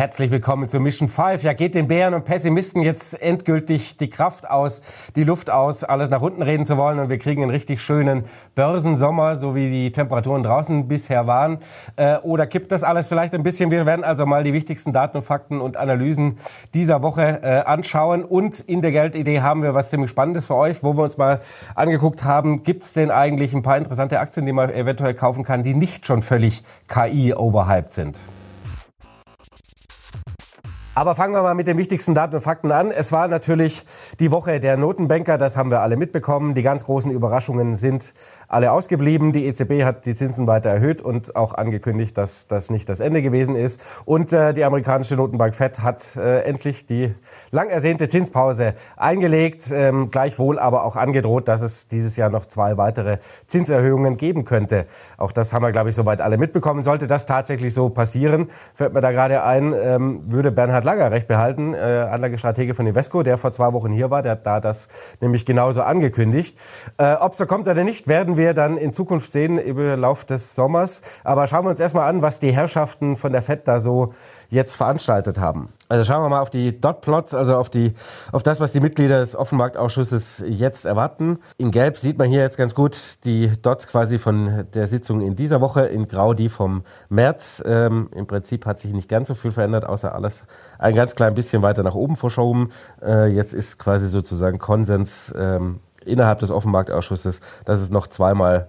Herzlich willkommen zu Mission 5. Ja, geht den Bären und Pessimisten jetzt endgültig die Kraft aus, die Luft aus, alles nach unten reden zu wollen und wir kriegen einen richtig schönen Börsensommer, so wie die Temperaturen draußen bisher waren? Äh, oder kippt das alles vielleicht ein bisschen? Wir werden also mal die wichtigsten Daten, Fakten und Analysen dieser Woche äh, anschauen. Und in der Geldidee haben wir was ziemlich Spannendes für euch, wo wir uns mal angeguckt haben, gibt es denn eigentlich ein paar interessante Aktien, die man eventuell kaufen kann, die nicht schon völlig KI-overhyped sind? Aber fangen wir mal mit den wichtigsten Daten und Fakten an. Es war natürlich die Woche der Notenbanker, das haben wir alle mitbekommen. Die ganz großen Überraschungen sind alle ausgeblieben. Die EZB hat die Zinsen weiter erhöht und auch angekündigt, dass das nicht das Ende gewesen ist. Und äh, die amerikanische Notenbank Fed hat äh, endlich die lang ersehnte Zinspause eingelegt, ähm, gleichwohl aber auch angedroht, dass es dieses Jahr noch zwei weitere Zinserhöhungen geben könnte. Auch das haben wir, glaube ich, soweit alle mitbekommen. Sollte das tatsächlich so passieren, fällt mir da gerade ein, ähm, würde Bernhard Bernhard Langer recht behalten, äh, Anlagestratege von Invesco, der vor zwei Wochen hier war. Der hat da das nämlich genauso angekündigt. Äh, Ob es da kommt oder nicht, werden wir dann in Zukunft sehen im Lauf des Sommers. Aber schauen wir uns erstmal an, was die Herrschaften von der FED da so jetzt veranstaltet haben. Also schauen wir mal auf die Dotplots, also auf die, auf das, was die Mitglieder des Offenmarktausschusses jetzt erwarten. In Gelb sieht man hier jetzt ganz gut die Dots quasi von der Sitzung in dieser Woche, in Grau die vom März. Ähm, Im Prinzip hat sich nicht ganz so viel verändert, außer alles ein ganz klein bisschen weiter nach oben verschoben. Äh, jetzt ist quasi sozusagen Konsens ähm, innerhalb des Offenmarktausschusses, dass es noch zweimal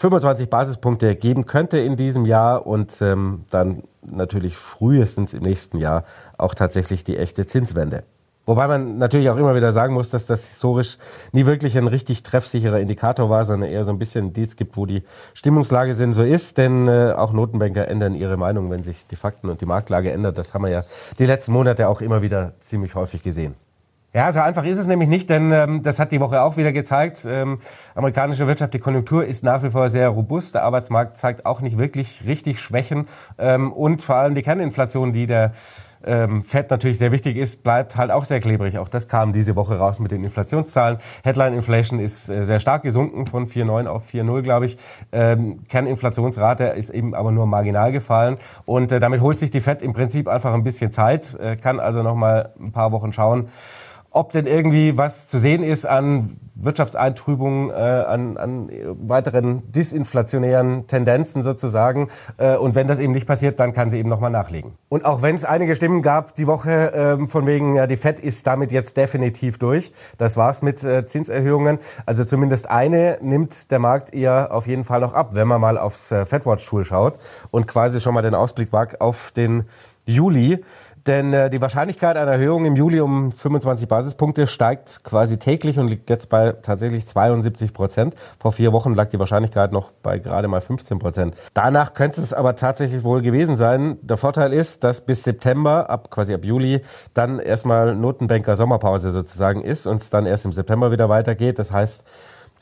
25 Basispunkte geben könnte in diesem Jahr und ähm, dann natürlich frühestens im nächsten Jahr auch tatsächlich die echte Zinswende. Wobei man natürlich auch immer wieder sagen muss, dass das historisch nie wirklich ein richtig treffsicherer Indikator war, sondern eher so ein bisschen Indiz gibt, wo die Stimmungslage sind, so ist. Denn äh, auch Notenbanker ändern ihre Meinung, wenn sich die Fakten und die Marktlage ändert. Das haben wir ja die letzten Monate auch immer wieder ziemlich häufig gesehen. Ja, so einfach ist es nämlich nicht, denn ähm, das hat die Woche auch wieder gezeigt. Ähm, amerikanische Wirtschaft, die Konjunktur ist nach wie vor sehr robust. Der Arbeitsmarkt zeigt auch nicht wirklich richtig Schwächen. Ähm, und vor allem die Kerninflation, die der ähm, Fed natürlich sehr wichtig ist, bleibt halt auch sehr klebrig. Auch das kam diese Woche raus mit den Inflationszahlen. Headline Inflation ist äh, sehr stark gesunken von 4,9 auf 4,0, glaube ich. Ähm, Kerninflationsrate ist eben aber nur marginal gefallen. Und äh, damit holt sich die Fed im Prinzip einfach ein bisschen Zeit, äh, kann also noch mal ein paar Wochen schauen, ob denn irgendwie was zu sehen ist an Wirtschaftseintrübungen, äh, an, an weiteren disinflationären Tendenzen sozusagen. Äh, und wenn das eben nicht passiert, dann kann sie eben nochmal nachlegen. Und auch wenn es einige Stimmen gab die Woche äh, von wegen, ja, die FED ist damit jetzt definitiv durch. Das war's mit äh, Zinserhöhungen. Also zumindest eine nimmt der Markt eher auf jeden Fall noch ab, wenn man mal aufs äh, FedWatch-Tool schaut und quasi schon mal den Ausblick wagt auf den Juli. Denn äh, die Wahrscheinlichkeit einer Erhöhung im Juli um 25 Basispunkte steigt quasi täglich und liegt jetzt bei tatsächlich 72 Prozent. Vor vier Wochen lag die Wahrscheinlichkeit noch bei gerade mal 15 Prozent. Danach könnte es aber tatsächlich wohl gewesen sein. Der Vorteil ist, dass bis September, ab quasi ab Juli, dann erstmal Notenbanker Sommerpause sozusagen ist und es dann erst im September wieder weitergeht. Das heißt,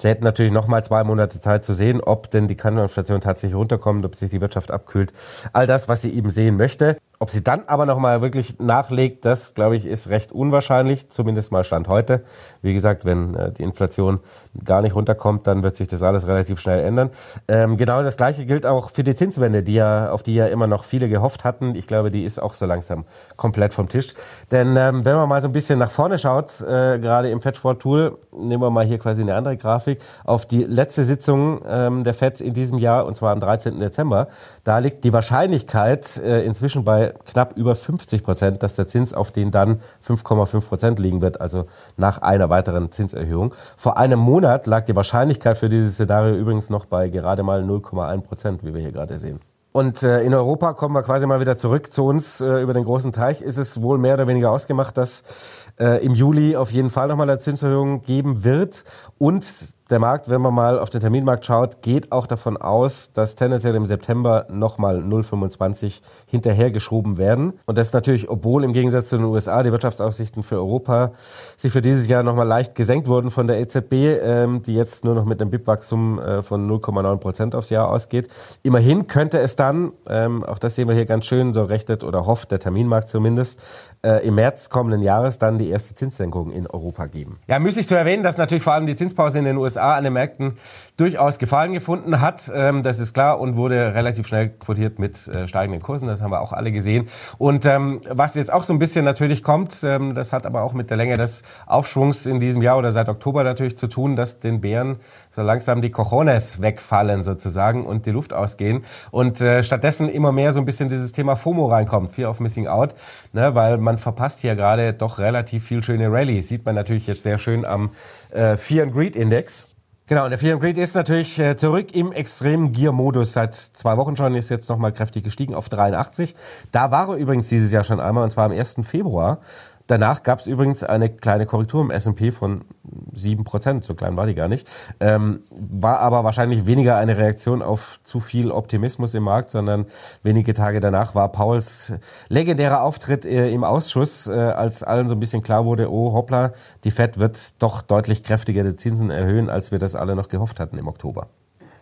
Sie hätten natürlich noch mal zwei Monate Zeit zu sehen, ob denn die Kantoninflation tatsächlich runterkommt, ob sich die Wirtschaft abkühlt. All das, was sie eben sehen möchte. Ob sie dann aber noch mal wirklich nachlegt, das, glaube ich, ist recht unwahrscheinlich, zumindest mal Stand heute. Wie gesagt, wenn äh, die Inflation gar nicht runterkommt, dann wird sich das alles relativ schnell ändern. Ähm, genau das Gleiche gilt auch für die Zinswende, die ja, auf die ja immer noch viele gehofft hatten. Ich glaube, die ist auch so langsam komplett vom Tisch. Denn ähm, wenn man mal so ein bisschen nach vorne schaut, äh, gerade im Fetchboard-Tool, nehmen wir mal hier quasi eine andere Grafik, auf die letzte Sitzung ähm, der FED in diesem Jahr, und zwar am 13. Dezember, da liegt die Wahrscheinlichkeit äh, inzwischen bei knapp über 50 Prozent, dass der Zins auf den dann 5,5 Prozent liegen wird, also nach einer weiteren Zinserhöhung. Vor einem Monat lag die Wahrscheinlichkeit für dieses Szenario übrigens noch bei gerade mal 0,1 Prozent, wie wir hier gerade sehen. Und äh, in Europa kommen wir quasi mal wieder zurück zu uns äh, über den großen Teich. Ist es wohl mehr oder weniger ausgemacht, dass äh, im Juli auf jeden Fall nochmal eine Zinserhöhung geben wird. Und der Markt, wenn man mal auf den Terminmarkt schaut, geht auch davon aus, dass tendenziell im September nochmal 0,25 hinterhergeschoben werden. Und das natürlich, obwohl im Gegensatz zu den USA die Wirtschaftsaussichten für Europa sich für dieses Jahr nochmal leicht gesenkt wurden von der EZB, ähm, die jetzt nur noch mit einem BIP-Wachstum äh, von 0,9 Prozent aufs Jahr ausgeht. Immerhin könnte es dann, ähm, auch das sehen wir hier ganz schön, so rechnet oder hofft der Terminmarkt zumindest, äh, im März kommenden Jahres dann die erste Zinssenkung in Europa geben. Ja, müßig zu erwähnen, dass natürlich vor allem die Zinspause in den USA USA an den Märkten durchaus Gefallen gefunden hat. Ähm, das ist klar und wurde relativ schnell quotiert mit äh, steigenden Kursen. Das haben wir auch alle gesehen. Und ähm, was jetzt auch so ein bisschen natürlich kommt, ähm, das hat aber auch mit der Länge des Aufschwungs in diesem Jahr oder seit Oktober natürlich zu tun, dass den Bären so langsam die Cojones wegfallen sozusagen und die Luft ausgehen und äh, stattdessen immer mehr so ein bisschen dieses Thema FOMO reinkommt, Fear of Missing Out, ne, weil man verpasst hier gerade doch relativ viel schöne Rallye. Sieht man natürlich jetzt sehr schön am äh, Fear and Greed Index. Genau, und der Fear and Greed ist natürlich äh, zurück im extremen Gear-Modus. Seit zwei Wochen schon ist jetzt nochmal kräftig gestiegen auf 83. Da war er übrigens dieses Jahr schon einmal, und zwar am 1. Februar. Danach gab es übrigens eine kleine Korrektur im S&P von 7%, so klein war die gar nicht. Ähm, war aber wahrscheinlich weniger eine Reaktion auf zu viel Optimismus im Markt, sondern wenige Tage danach war Pauls legendärer Auftritt äh, im Ausschuss, äh, als allen so ein bisschen klar wurde, oh hoppla, die Fed wird doch deutlich kräftiger die Zinsen erhöhen, als wir das alle noch gehofft hatten im Oktober.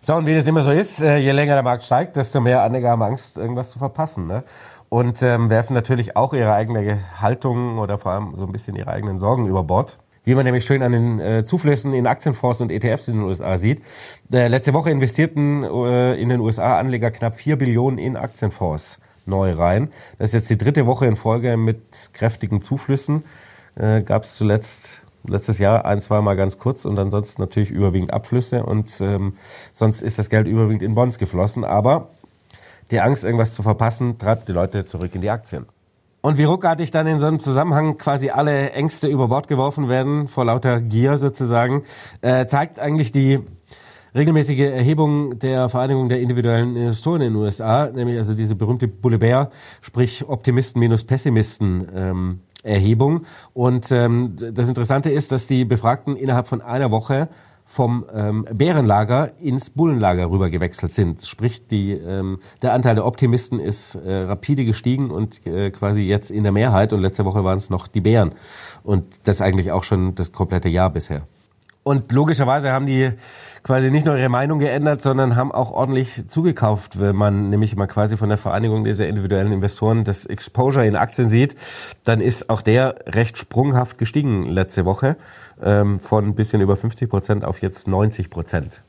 So, und wie das immer so ist, äh, je länger der Markt steigt, desto mehr Anleger haben Angst, irgendwas zu verpassen. Ne? Und ähm, werfen natürlich auch ihre eigene Haltung oder vor allem so ein bisschen ihre eigenen Sorgen über Bord. Wie man nämlich schön an den äh, Zuflüssen in Aktienfonds und ETFs in den USA sieht. Äh, letzte Woche investierten äh, in den USA Anleger knapp vier Billionen in Aktienfonds neu rein. Das ist jetzt die dritte Woche in Folge mit kräftigen Zuflüssen. Äh, Gab es zuletzt letztes Jahr ein, zwei Mal ganz kurz und ansonsten natürlich überwiegend Abflüsse und ähm, sonst ist das Geld überwiegend in Bonds geflossen. Aber die Angst, irgendwas zu verpassen, treibt die Leute zurück in die Aktien. Und wie ruckartig dann in so einem Zusammenhang quasi alle Ängste über Bord geworfen werden, vor lauter Gier sozusagen, äh, zeigt eigentlich die regelmäßige Erhebung der Vereinigung der individuellen Investoren in den USA, nämlich also diese berühmte Bulle Bär, sprich Optimisten minus Pessimisten ähm, Erhebung. Und ähm, das Interessante ist, dass die Befragten innerhalb von einer Woche vom ähm, Bärenlager ins Bullenlager rüber gewechselt sind. Sprich, die, ähm, der Anteil der Optimisten ist äh, rapide gestiegen und äh, quasi jetzt in der Mehrheit. Und letzte Woche waren es noch die Bären. Und das eigentlich auch schon das komplette Jahr bisher. Und logischerweise haben die quasi nicht nur ihre Meinung geändert, sondern haben auch ordentlich zugekauft, wenn man nämlich mal quasi von der Vereinigung dieser individuellen Investoren das Exposure in Aktien sieht, dann ist auch der recht sprunghaft gestiegen letzte Woche ähm, von ein bisschen über 50 Prozent auf jetzt 90 Prozent.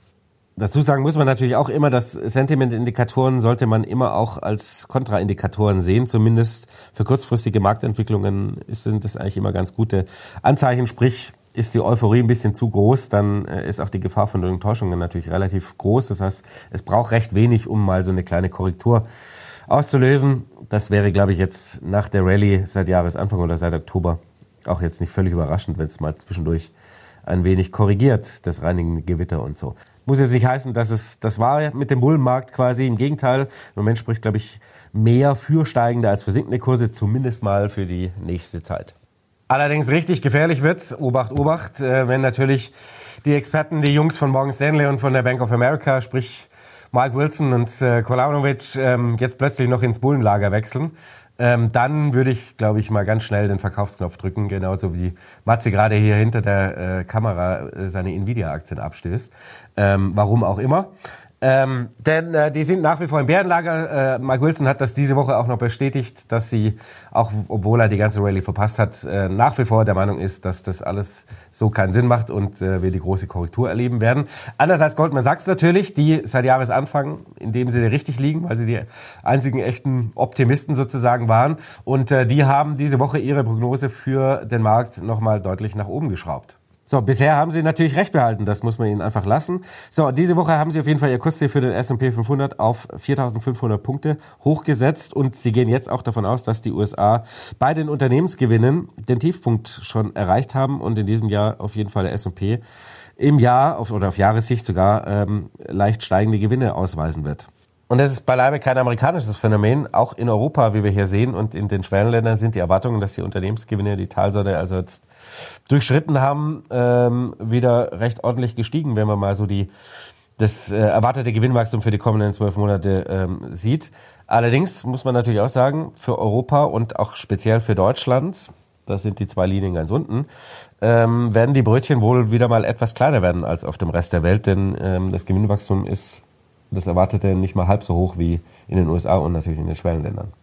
Dazu sagen muss man natürlich auch immer, dass Sentiment-Indikatoren sollte man immer auch als Kontraindikatoren sehen. Zumindest für kurzfristige Marktentwicklungen sind das eigentlich immer ganz gute Anzeichen. Sprich, ist die Euphorie ein bisschen zu groß, dann äh, ist auch die Gefahr von Enttäuschungen natürlich relativ groß. Das heißt, es braucht recht wenig, um mal so eine kleine Korrektur auszulösen. Das wäre, glaube ich, jetzt nach der Rallye seit Jahresanfang oder seit Oktober auch jetzt nicht völlig überraschend, wenn es mal zwischendurch ein wenig korrigiert, das reinigende Gewitter und so. Muss jetzt nicht heißen, dass es das war mit dem Bullenmarkt quasi. Im Gegenteil, im Moment spricht, glaube ich, mehr für steigende als für sinkende Kurse, zumindest mal für die nächste Zeit. Allerdings richtig gefährlich wird, Obacht, Obacht, äh, wenn natürlich die Experten, die Jungs von Morgan Stanley und von der Bank of America, sprich Mike Wilson und äh, Kolanovic, ähm, jetzt plötzlich noch ins Bullenlager wechseln. Ähm, dann würde ich, glaube ich, mal ganz schnell den Verkaufsknopf drücken, genauso wie Matze gerade hier hinter der äh, Kamera äh, seine Nvidia-Aktien abstößt. Ähm, warum auch immer. Ähm, denn äh, die sind nach wie vor im Bärenlager. Äh, Mike Wilson hat das diese Woche auch noch bestätigt, dass sie, auch obwohl er die ganze Rallye verpasst hat, äh, nach wie vor der Meinung ist, dass das alles so keinen Sinn macht und äh, wir die große Korrektur erleben werden. Anders als Goldman Sachs natürlich, die seit Jahresanfang in dem Sinne richtig liegen, weil sie die einzigen echten Optimisten sozusagen waren. Und äh, die haben diese Woche ihre Prognose für den Markt nochmal deutlich nach oben geschraubt. So, bisher haben sie natürlich recht behalten, das muss man ihnen einfach lassen. So, diese Woche haben sie auf jeden Fall ihr Kursziel für den S&P 500 auf 4.500 Punkte hochgesetzt und sie gehen jetzt auch davon aus, dass die USA bei den Unternehmensgewinnen den Tiefpunkt schon erreicht haben und in diesem Jahr auf jeden Fall der S&P im Jahr auf, oder auf Jahressicht sogar ähm, leicht steigende Gewinne ausweisen wird. Und das ist beileibe kein amerikanisches Phänomen. Auch in Europa, wie wir hier sehen, und in den Schwellenländern sind die Erwartungen, dass die Unternehmensgewinne die Talsäule also jetzt durchschritten haben, ähm, wieder recht ordentlich gestiegen, wenn man mal so die das äh, erwartete Gewinnwachstum für die kommenden zwölf Monate ähm, sieht. Allerdings muss man natürlich auch sagen, für Europa und auch speziell für Deutschland, das sind die zwei Linien ganz unten, ähm, werden die Brötchen wohl wieder mal etwas kleiner werden als auf dem Rest der Welt, denn ähm, das Gewinnwachstum ist das erwartete nicht mal halb so hoch wie in den USA und natürlich in den Schwellenländern.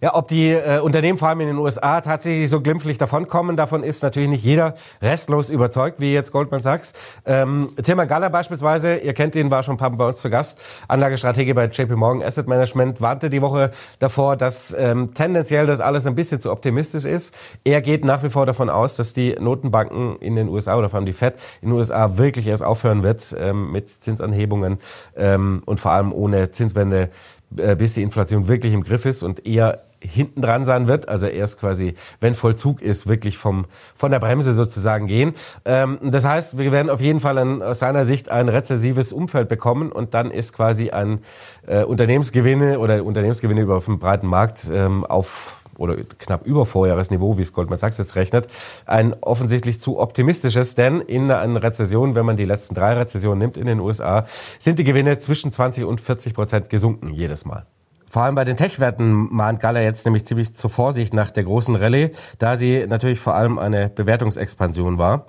Ja, ob die äh, Unternehmen vor allem in den USA tatsächlich so glimpflich davonkommen, davon ist natürlich nicht jeder restlos überzeugt, wie jetzt Goldman Sachs. Ähm, Tilman Galler beispielsweise, ihr kennt ihn, war schon ein paar Mal bei uns zu Gast, Anlagestrategie bei JP Morgan Asset Management, warnte die Woche davor, dass ähm, tendenziell das alles ein bisschen zu optimistisch ist. Er geht nach wie vor davon aus, dass die Notenbanken in den USA oder vor allem die Fed in den USA wirklich erst aufhören wird ähm, mit Zinsanhebungen ähm, und vor allem ohne Zinswende äh, bis die Inflation wirklich im Griff ist und eher hinten dran sein wird, also erst quasi, wenn Vollzug ist, wirklich vom, von der Bremse sozusagen gehen. Ähm, das heißt, wir werden auf jeden Fall ein, aus seiner Sicht ein rezessives Umfeld bekommen und dann ist quasi ein äh, Unternehmensgewinne oder Unternehmensgewinne über einen breiten Markt ähm, auf oder knapp über Vorjahresniveau, wie es Goldman Sachs jetzt rechnet, ein offensichtlich zu optimistisches, denn in einer Rezession, wenn man die letzten drei Rezessionen nimmt in den USA, sind die Gewinne zwischen 20 und 40 Prozent gesunken jedes Mal. Vor allem bei den Tech-Werten mahnt Gala jetzt nämlich ziemlich zur Vorsicht nach der großen Rallye, da sie natürlich vor allem eine Bewertungsexpansion war.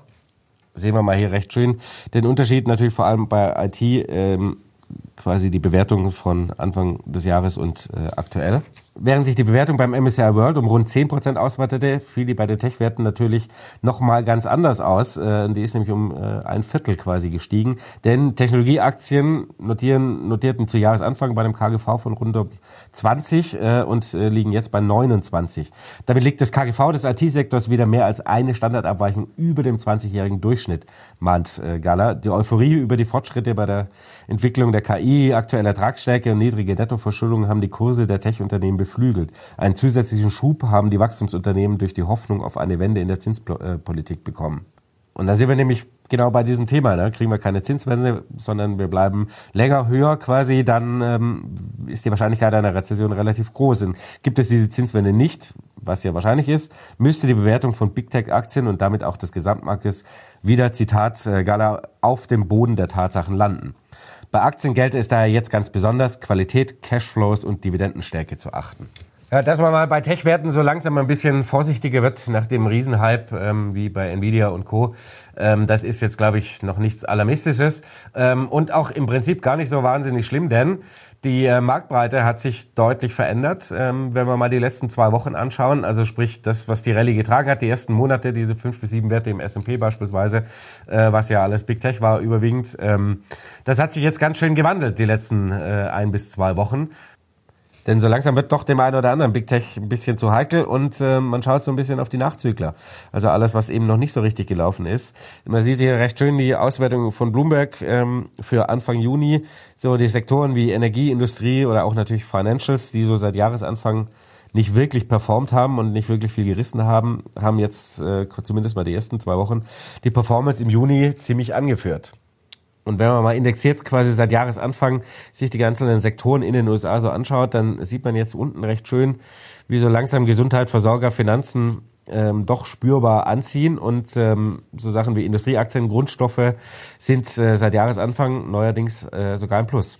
Sehen wir mal hier recht schön den Unterschied natürlich vor allem bei IT, ähm, quasi die Bewertung von Anfang des Jahres und äh, aktuell. Während sich die Bewertung beim MSCI World um rund 10% ausweitete, fiel die bei den Tech-Werten natürlich nochmal ganz anders aus. Äh, die ist nämlich um äh, ein Viertel quasi gestiegen. Denn Technologieaktien notieren, notierten zu Jahresanfang bei einem KGV von rund 20 äh, und liegen jetzt bei 29. Damit liegt das KGV des IT-Sektors wieder mehr als eine Standardabweichung über dem 20-jährigen Durchschnitt, mahnt Gala. Die Euphorie über die Fortschritte bei der Entwicklung der KI, aktuelle Ertragsstärke und niedrige Nettoverschuldung haben die Kurse der Tech-Unternehmen beflügelt. Einen zusätzlichen Schub haben die Wachstumsunternehmen durch die Hoffnung auf eine Wende in der Zinspolitik bekommen. Und da sind wir nämlich genau bei diesem Thema. Ne? Kriegen wir keine Zinswende, sondern wir bleiben länger höher quasi, dann ähm, ist die Wahrscheinlichkeit einer Rezession relativ groß. Und gibt es diese Zinswende nicht, was ja wahrscheinlich ist, müsste die Bewertung von Big Tech-Aktien und damit auch des Gesamtmarktes wieder, Zitat äh, Gala, auf dem Boden der Tatsachen landen. Bei Aktien gelte es daher jetzt ganz besonders, Qualität, Cashflows und Dividendenstärke zu achten. Ja, dass man mal bei Tech-Werten so langsam ein bisschen vorsichtiger wird nach dem Riesenhype ähm, wie bei Nvidia und Co. Ähm, das ist jetzt, glaube ich, noch nichts Alarmistisches ähm, und auch im Prinzip gar nicht so wahnsinnig schlimm, denn die äh, Marktbreite hat sich deutlich verändert, ähm, wenn wir mal die letzten zwei Wochen anschauen. Also sprich, das, was die Rallye getragen hat, die ersten Monate, diese fünf bis sieben Werte im S&P beispielsweise, äh, was ja alles Big Tech war überwiegend, ähm, das hat sich jetzt ganz schön gewandelt, die letzten äh, ein bis zwei Wochen. Denn so langsam wird doch dem einen oder anderen Big Tech ein bisschen zu heikel und äh, man schaut so ein bisschen auf die Nachzügler. Also alles, was eben noch nicht so richtig gelaufen ist. Man sieht hier recht schön die Auswertung von Bloomberg ähm, für Anfang Juni. So die Sektoren wie Energie, Industrie oder auch natürlich Financials, die so seit Jahresanfang nicht wirklich performt haben und nicht wirklich viel gerissen haben, haben jetzt äh, zumindest mal die ersten zwei Wochen die Performance im Juni ziemlich angeführt. Und wenn man mal indexiert quasi seit Jahresanfang sich die ganzen Sektoren in den USA so anschaut, dann sieht man jetzt unten recht schön, wie so langsam Gesundheit, Versorger, Finanzen ähm, doch spürbar anziehen und ähm, so Sachen wie Industrieaktien, Grundstoffe sind äh, seit Jahresanfang neuerdings äh, sogar ein Plus.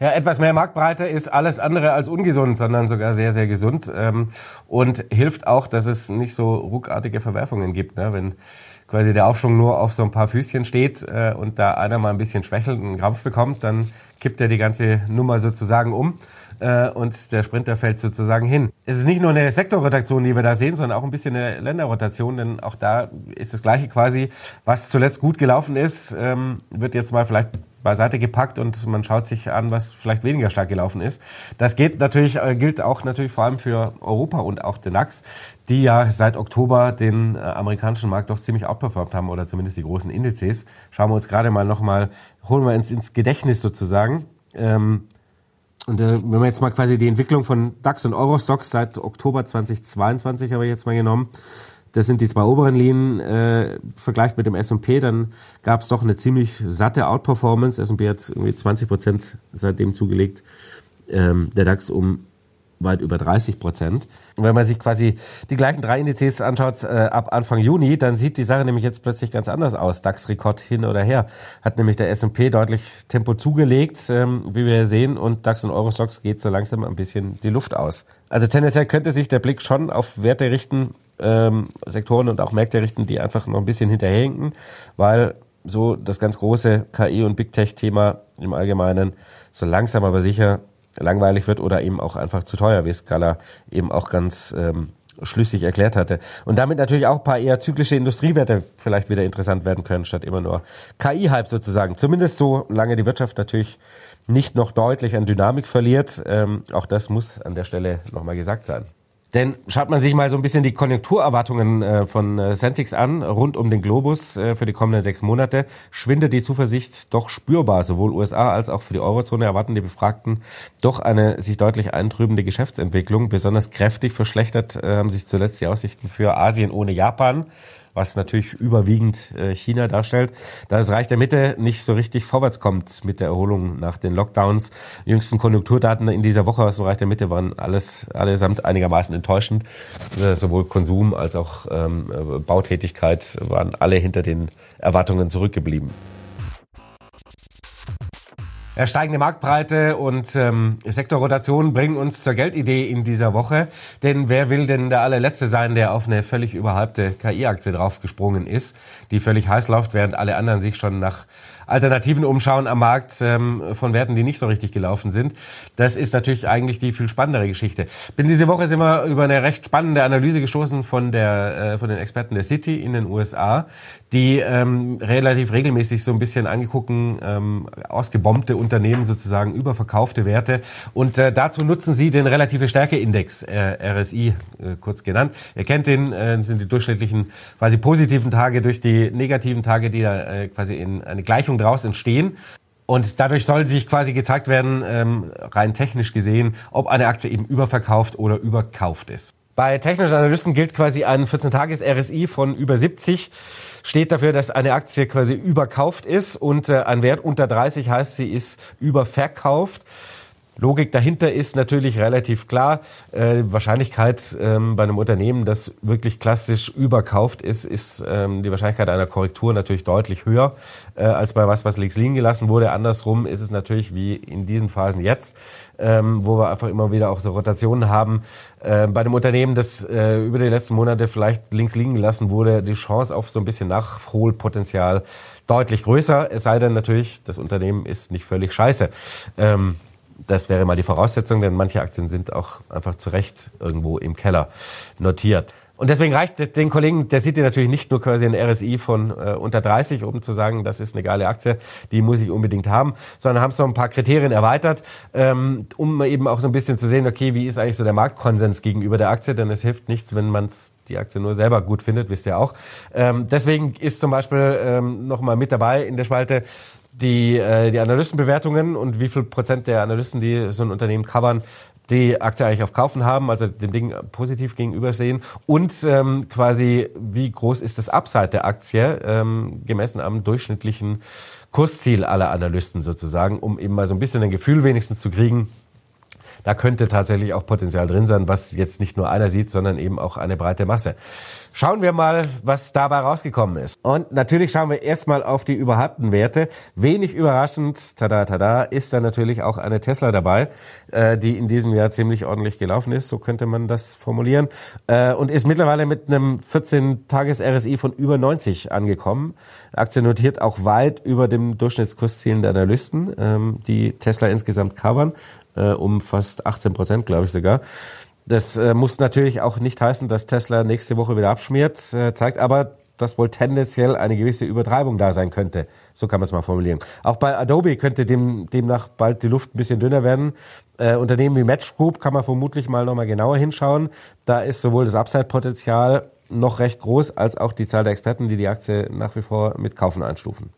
Ja, etwas mehr Marktbreite ist alles andere als ungesund, sondern sogar sehr, sehr gesund ähm, und hilft auch, dass es nicht so ruckartige Verwerfungen gibt. Ne? Wenn quasi der Aufschwung nur auf so ein paar Füßchen steht äh, und da einer mal ein bisschen schwächelt und einen Krampf bekommt, dann kippt er die ganze Nummer sozusagen um äh, und der Sprinter fällt sozusagen hin. Es ist nicht nur eine Sektorrotation, die wir da sehen, sondern auch ein bisschen eine Länderrotation, denn auch da ist das Gleiche quasi, was zuletzt gut gelaufen ist, ähm, wird jetzt mal vielleicht beiseite gepackt und man schaut sich an, was vielleicht weniger stark gelaufen ist. Das geht natürlich, äh, gilt auch natürlich vor allem für Europa und auch den DAX, die ja seit Oktober den äh, amerikanischen Markt doch ziemlich outperformt haben oder zumindest die großen Indizes. Schauen wir uns gerade mal nochmal, holen wir uns ins Gedächtnis sozusagen. Ähm, und äh, wenn wir jetzt mal quasi die Entwicklung von DAX und Eurostox seit Oktober 2022 habe ich jetzt mal genommen, das sind die zwei oberen Linien, äh, vergleicht mit dem S&P, dann gab es doch eine ziemlich satte Outperformance. S&P hat irgendwie 20 Prozent seitdem zugelegt, ähm, der DAX um weit über 30 Prozent. Und wenn man sich quasi die gleichen drei Indizes anschaut äh, ab Anfang Juni, dann sieht die Sache nämlich jetzt plötzlich ganz anders aus. DAX-Rekord hin oder her. Hat nämlich der S&P deutlich Tempo zugelegt, ähm, wie wir sehen, und DAX und Eurostox geht so langsam ein bisschen die Luft aus. Also tendenziell könnte sich der Blick schon auf Werte richten, ähm, Sektoren und auch Märkte richten, die einfach noch ein bisschen hinterherhinken, weil so das ganz große KI- und Big Tech-Thema im Allgemeinen so langsam aber sicher langweilig wird oder eben auch einfach zu teuer, wie Scala eben auch ganz ähm, schlüssig erklärt hatte. Und damit natürlich auch ein paar eher zyklische Industriewerte vielleicht wieder interessant werden können, statt immer nur KI-Hype sozusagen. Zumindest so lange die Wirtschaft natürlich nicht noch deutlich an Dynamik verliert. Ähm, auch das muss an der Stelle nochmal gesagt sein. Denn schaut man sich mal so ein bisschen die Konjunkturerwartungen äh, von äh, Centix an, rund um den Globus äh, für die kommenden sechs Monate, schwindet die Zuversicht doch spürbar. Sowohl USA als auch für die Eurozone erwarten die Befragten doch eine sich deutlich eintrübende Geschäftsentwicklung. Besonders kräftig verschlechtert haben sich zuletzt die Aussichten für Asien ohne Japan was natürlich überwiegend äh, China darstellt, da das Reich der Mitte nicht so richtig vorwärts kommt mit der Erholung nach den Lockdowns. Die jüngsten Konjunkturdaten in dieser Woche aus dem Reich der Mitte waren alles allesamt einigermaßen enttäuschend. Äh, sowohl Konsum als auch ähm, äh, Bautätigkeit waren alle hinter den Erwartungen zurückgeblieben. Ja, steigende Marktbreite und ähm, Sektorrotation bringen uns zur Geldidee in dieser Woche. Denn wer will denn der allerletzte sein, der auf eine völlig überhypte KI-Aktie draufgesprungen ist, die völlig heiß läuft, während alle anderen sich schon nach Alternativen umschauen am Markt ähm, von Werten, die nicht so richtig gelaufen sind. Das ist natürlich eigentlich die viel spannendere Geschichte. Bin diese Woche wir über eine recht spannende Analyse gestoßen von der äh, von den Experten der City in den USA, die ähm, relativ regelmäßig so ein bisschen angegucken ähm, ausgebombte Unternehmen sozusagen überverkaufte Werte und äh, dazu nutzen sie den relative Stärkeindex äh, RSI äh, kurz genannt. Ihr kennt den, äh, sind die durchschnittlichen quasi positiven Tage durch die negativen Tage, die da äh, quasi in eine Gleichung daraus entstehen. Und dadurch soll sich quasi gezeigt werden, ähm, rein technisch gesehen, ob eine Aktie eben überverkauft oder überkauft ist. Bei technischen Analysten gilt quasi ein 14-Tages-RSI von über 70, steht dafür, dass eine Aktie quasi überkauft ist und äh, ein Wert unter 30 heißt, sie ist überverkauft. Logik dahinter ist natürlich relativ klar. Äh, Wahrscheinlichkeit ähm, bei einem Unternehmen, das wirklich klassisch überkauft ist, ist ähm, die Wahrscheinlichkeit einer Korrektur natürlich deutlich höher äh, als bei was, was links liegen gelassen wurde. Andersrum ist es natürlich wie in diesen Phasen jetzt, ähm, wo wir einfach immer wieder auch so Rotationen haben. Äh, bei einem Unternehmen, das äh, über die letzten Monate vielleicht links liegen gelassen wurde, die Chance auf so ein bisschen Nachholpotenzial deutlich größer. Es sei denn natürlich, das Unternehmen ist nicht völlig scheiße. Ähm, das wäre mal die Voraussetzung, denn manche Aktien sind auch einfach zu Recht irgendwo im Keller notiert. Und deswegen reicht den Kollegen der City natürlich nicht nur quasi ein RSI von äh, unter 30, um zu sagen, das ist eine geile Aktie, die muss ich unbedingt haben, sondern haben so ein paar Kriterien erweitert, ähm, um eben auch so ein bisschen zu sehen, okay, wie ist eigentlich so der Marktkonsens gegenüber der Aktie, denn es hilft nichts, wenn man die Aktie nur selber gut findet, wisst ihr auch. Ähm, deswegen ist zum Beispiel ähm, nochmal mit dabei in der Spalte die, äh, die Analystenbewertungen und wie viel Prozent der Analysten, die so ein Unternehmen covern, die Aktie eigentlich auf Kaufen haben, also dem Ding positiv gegenüber sehen und ähm, quasi wie groß ist das Upside der Aktie ähm, gemessen am durchschnittlichen Kursziel aller Analysten sozusagen, um eben mal so ein bisschen ein Gefühl wenigstens zu kriegen, da könnte tatsächlich auch Potenzial drin sein, was jetzt nicht nur einer sieht, sondern eben auch eine breite Masse. Schauen wir mal, was dabei rausgekommen ist. Und natürlich schauen wir erstmal auf die überhypten Werte. Wenig überraschend, tada, tada, ist da natürlich auch eine Tesla dabei, äh, die in diesem Jahr ziemlich ordentlich gelaufen ist, so könnte man das formulieren, äh, und ist mittlerweile mit einem 14-Tages-RSI von über 90 angekommen. Aktie notiert auch weit über dem Durchschnittskurszielen der Analysten, ähm, die Tesla insgesamt covern, äh, um fast 18 Prozent, glaube ich sogar. Das äh, muss natürlich auch nicht heißen, dass Tesla nächste Woche wieder abschmiert, äh, zeigt aber, dass wohl tendenziell eine gewisse Übertreibung da sein könnte. So kann man es mal formulieren. Auch bei Adobe könnte dem, demnach bald die Luft ein bisschen dünner werden. Äh, Unternehmen wie Match Group kann man vermutlich mal nochmal genauer hinschauen. Da ist sowohl das Upside-Potenzial noch recht groß, als auch die Zahl der Experten, die die Aktie nach wie vor mit Kaufen einstufen.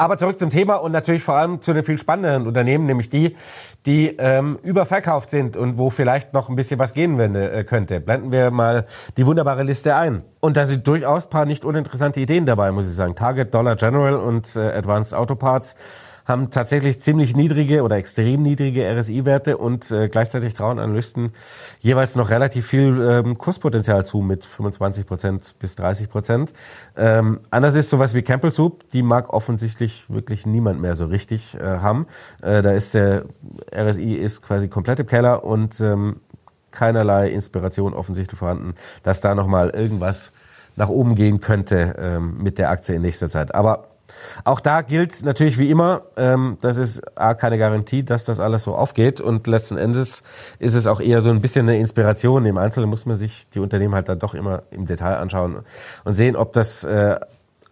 Aber zurück zum Thema und natürlich vor allem zu den viel spannenderen Unternehmen, nämlich die, die ähm, überverkauft sind und wo vielleicht noch ein bisschen was gehen äh, könnte. Blenden wir mal die wunderbare Liste ein. Und da sind durchaus paar nicht uninteressante Ideen dabei, muss ich sagen. Target, Dollar General und äh, Advanced Auto Parts haben tatsächlich ziemlich niedrige oder extrem niedrige RSI-Werte und äh, gleichzeitig trauen Analysten jeweils noch relativ viel ähm, Kurspotenzial zu mit 25 Prozent bis 30 Prozent. Ähm, anders ist sowas wie Campbell Soup, die mag offensichtlich wirklich niemand mehr so richtig äh, haben. Äh, da ist der RSI ist quasi komplett im Keller und ähm, keinerlei Inspiration offensichtlich vorhanden, dass da nochmal irgendwas nach oben gehen könnte ähm, mit der Aktie in nächster Zeit. Aber Auch da gilt natürlich wie immer, ähm, das ist A, keine Garantie, dass das alles so aufgeht und letzten Endes ist es auch eher so ein bisschen eine Inspiration. Im Einzelnen muss man sich die Unternehmen halt dann doch immer im Detail anschauen und sehen, ob das äh,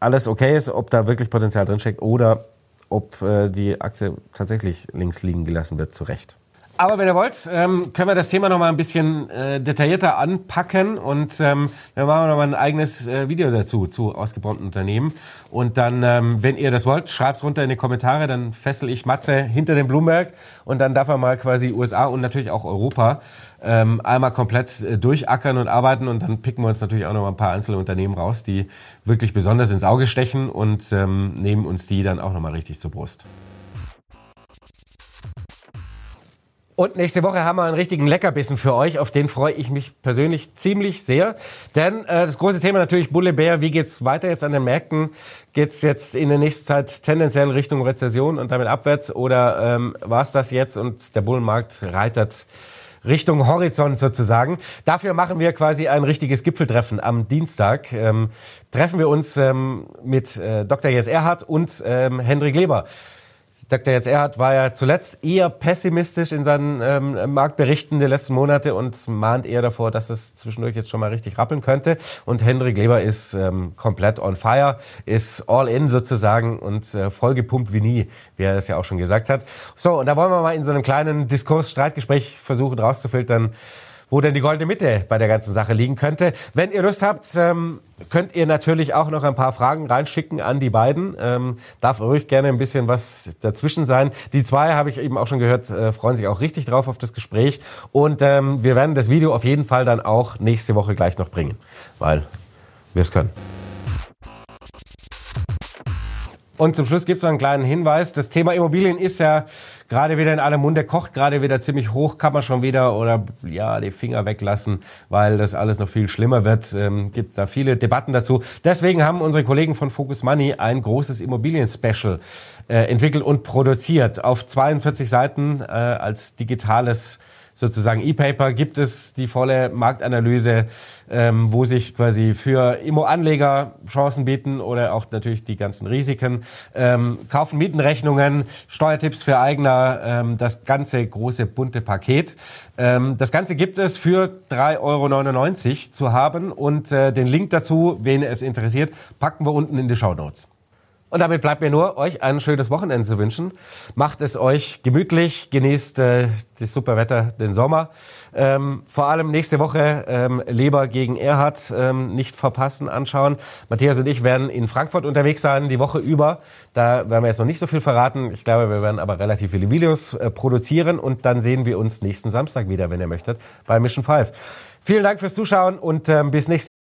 alles okay ist, ob da wirklich Potenzial drinsteckt oder ob äh, die Aktie tatsächlich links liegen gelassen wird, zu Recht. Aber wenn ihr wollt, ähm, können wir das Thema noch mal ein bisschen äh, detaillierter anpacken und ähm, wir machen noch mal ein eigenes äh, Video dazu zu ausgebrannten Unternehmen. Und dann, ähm, wenn ihr das wollt, schreibt's runter in die Kommentare, dann fessel ich Matze hinter den Bloomberg und dann darf er mal quasi USA und natürlich auch Europa ähm, einmal komplett äh, durchackern und arbeiten und dann picken wir uns natürlich auch noch mal ein paar einzelne Unternehmen raus, die wirklich besonders ins Auge stechen und ähm, nehmen uns die dann auch noch mal richtig zur Brust. Und nächste Woche haben wir einen richtigen Leckerbissen für euch. Auf den freue ich mich persönlich ziemlich sehr. Denn äh, das große Thema natürlich Bulle Bär. Wie geht's weiter jetzt an den Märkten? Geht's jetzt in der nächsten Zeit tendenziell Richtung Rezession und damit abwärts? Oder ähm, war es das jetzt und der Bullenmarkt reitert Richtung Horizont sozusagen. Dafür machen wir quasi ein richtiges Gipfeltreffen am Dienstag. Ähm, treffen wir uns ähm, mit äh, Dr. Jens Erhardt und ähm, Hendrik Leber. Dr. Jens Erhard war ja zuletzt eher pessimistisch in seinen ähm, Marktberichten der letzten Monate und mahnt eher davor, dass es zwischendurch jetzt schon mal richtig rappeln könnte. Und Hendrik Leber ist ähm, komplett on fire, ist all in sozusagen und äh, vollgepumpt wie nie, wie er es ja auch schon gesagt hat. So, und da wollen wir mal in so einem kleinen Diskurs-Streitgespräch versuchen rauszufiltern, wo denn die goldene Mitte bei der ganzen Sache liegen könnte. Wenn ihr Lust habt, ähm, könnt ihr natürlich auch noch ein paar Fragen reinschicken an die beiden. Ähm, darf ruhig gerne ein bisschen was dazwischen sein. Die zwei, habe ich eben auch schon gehört, äh, freuen sich auch richtig drauf auf das Gespräch. Und ähm, wir werden das Video auf jeden Fall dann auch nächste Woche gleich noch bringen, weil wir es können. Und zum Schluss gibt es noch einen kleinen Hinweis. Das Thema Immobilien ist ja gerade wieder in aller Munde, kocht gerade wieder ziemlich hoch, kann man schon wieder oder ja die Finger weglassen, weil das alles noch viel schlimmer wird. Ähm, gibt da viele Debatten dazu. Deswegen haben unsere Kollegen von Focus Money ein großes Immobilien-Special äh, entwickelt und produziert auf 42 Seiten äh, als digitales sozusagen E-Paper gibt es die volle Marktanalyse, ähm, wo sich quasi für Immo-Anleger Chancen bieten oder auch natürlich die ganzen Risiken. Ähm, kaufen Mietenrechnungen, Steuertipps für Eigner, ähm, das ganze große bunte Paket. Ähm, das Ganze gibt es für 3,99 Euro zu haben und äh, den Link dazu, wen es interessiert, packen wir unten in die Show Notes. Und damit bleibt mir nur, euch ein schönes Wochenende zu wünschen. Macht es euch gemütlich, genießt äh, das super Wetter, den Sommer. Ähm, vor allem nächste Woche ähm, Leber gegen Erhard ähm, nicht verpassen, anschauen. Matthias und ich werden in Frankfurt unterwegs sein, die Woche über. Da werden wir jetzt noch nicht so viel verraten. Ich glaube, wir werden aber relativ viele Videos äh, produzieren und dann sehen wir uns nächsten Samstag wieder, wenn ihr möchtet, bei Mission 5. Vielen Dank fürs Zuschauen und ähm, bis nächstes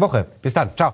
Woche. Bis dann. Ciao.